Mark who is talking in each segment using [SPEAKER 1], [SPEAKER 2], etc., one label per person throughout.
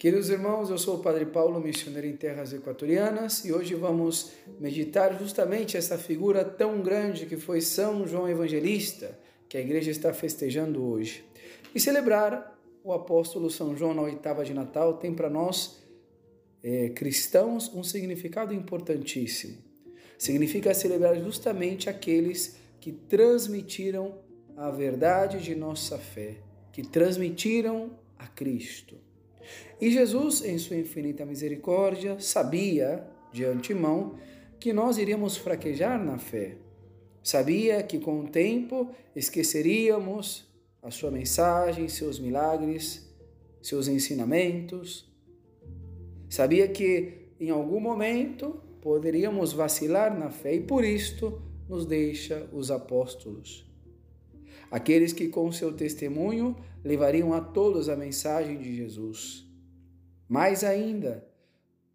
[SPEAKER 1] Queridos irmãos, eu sou o Padre Paulo, missionário em terras equatorianas, e hoje vamos meditar justamente essa figura tão grande que foi São João Evangelista, que a igreja está festejando hoje. E celebrar o apóstolo São João na oitava de Natal tem para nós, é, cristãos, um significado importantíssimo. Significa celebrar justamente aqueles que transmitiram a verdade de nossa fé, que transmitiram a Cristo. E Jesus, em sua infinita misericórdia, sabia de antemão que nós iríamos fraquejar na fé. Sabia que com o tempo esqueceríamos a sua mensagem, seus milagres, seus ensinamentos. Sabia que em algum momento poderíamos vacilar na fé e por isto nos deixa os apóstolos. Aqueles que com seu testemunho levariam a todos a mensagem de Jesus. Mais ainda,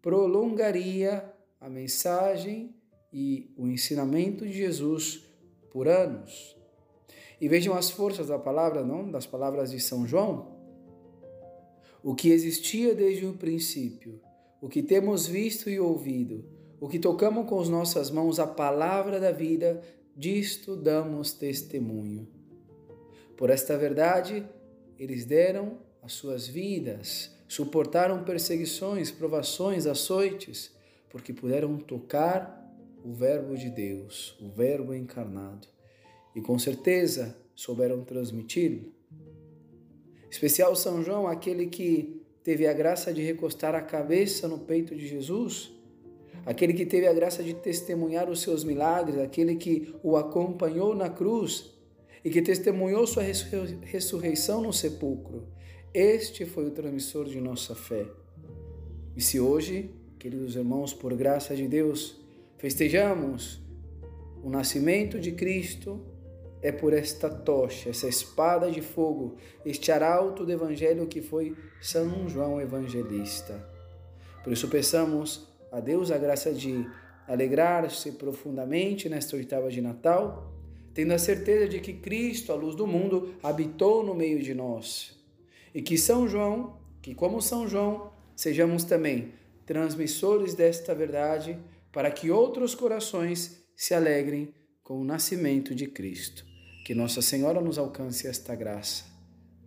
[SPEAKER 1] prolongaria a mensagem e o ensinamento de Jesus por anos. E vejam as forças da palavra, não? Das palavras de São João. O que existia desde o princípio, o que temos visto e ouvido, o que tocamos com as nossas mãos, a palavra da vida, disto damos testemunho. Por esta verdade, eles deram as suas vidas, suportaram perseguições, provações, açoites, porque puderam tocar o Verbo de Deus, o Verbo encarnado, e com certeza souberam transmiti-lo. Especial São João, aquele que teve a graça de recostar a cabeça no peito de Jesus, aquele que teve a graça de testemunhar os seus milagres, aquele que o acompanhou na cruz e que testemunhou sua ressurreição no sepulcro. Este foi o transmissor de nossa fé. E se hoje, queridos irmãos, por graça de Deus, festejamos o nascimento de Cristo, é por esta tocha, essa espada de fogo, este arauto do Evangelho que foi São João Evangelista. Por isso peçamos a Deus a graça de alegrar-se profundamente nesta oitava de Natal tendo a certeza de que Cristo, a luz do mundo, habitou no meio de nós. E que São João, que como São João, sejamos também transmissores desta verdade, para que outros corações se alegrem com o nascimento de Cristo. Que Nossa Senhora nos alcance esta graça.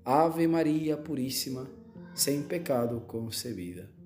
[SPEAKER 1] Ave Maria Puríssima, sem pecado concebida.